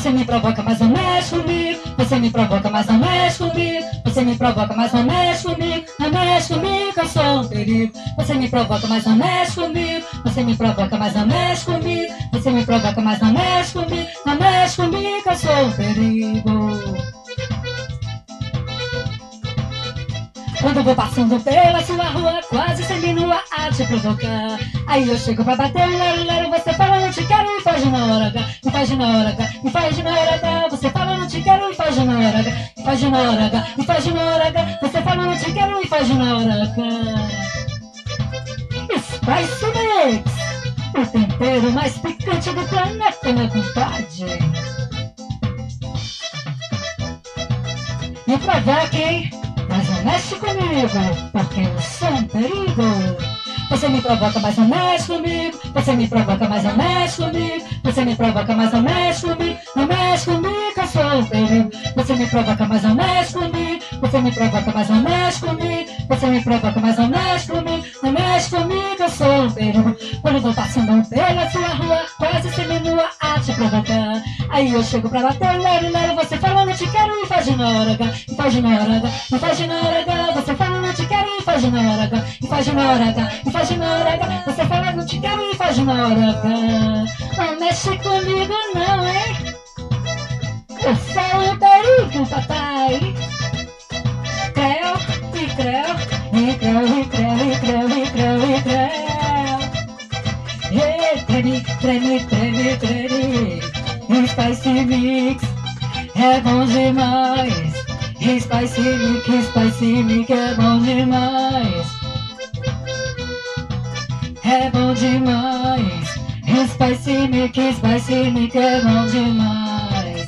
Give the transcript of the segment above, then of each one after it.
Você me provoca, mas não mexe comigo. Você me provoca, mas não mexe comigo. Você me provoca, mas não mexe comigo. Não mexe comigo, eu sou um perigo. Você me provoca, mas não mexe comigo. Você me provoca, mas não mexe comigo. Você me provoca, mas não mexe comigo. Não mexe comigo, eu sou um perigo. Quando vou passando pela sua rua, quase sem nua a te provocar. Aí eu chego pra bater, lero, lero, você e faz na hora H, e faz na hora H, e faz na hora H. Você fala, não te quero, e faz na hora H, e faz na hora H, e faz na hora H. Você fala, não te quero, e faz na hora H. Spice Mix, o tempero mais picante do planeta, meu compadre. Me provoque, hein? Mas não mexe comigo, porque eu sou um perigo. Você me provoca, mas não mexe comigo. Você me provoca, mas não mexe comigo. Você me provoca, mas não mexe comigo. Não mexe comigo, eu sou um perigo. Você me provoca, mas não mexe comigo. Você me provoca, mas não mexe comigo. Você me provoca, mas não mexe comigo. Não mexe comigo, eu sou um perigo. Quando vou passando pela sua rua, quase seminua a te provocar. Aí eu chego pra bater, lero, lero, você fala, não te quero, e faz na hora e faz na hora e faz na hora faz na hora e faz na hora e faz na hora H, você fala, não te quero, e faz na hora H. Não mexe comigo não, hein? Eu sou o perigo, papai. Creu, e creu, e creu, e creu, e creu, e creu, e creu. E treme, treme, treme, treme. Spicy Mix é bom demais. Spicy Mix, Spicy Mix é bom demais. É bom demais. Spicy Mix, Spicy Mix é bom demais.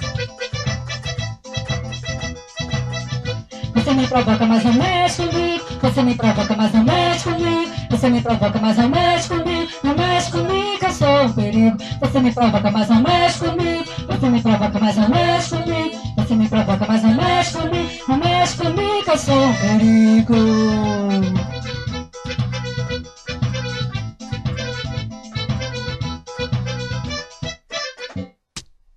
Você me provoca, mas não mexe comigo. Você me provoca, mas não mexe comigo. Você me provoca, mas não mexe comigo. Não mexe comigo, eu sou um perigo. Você me provoca, mas não mexe comigo. Você me provoca, mas não mexe Você me provoca, mas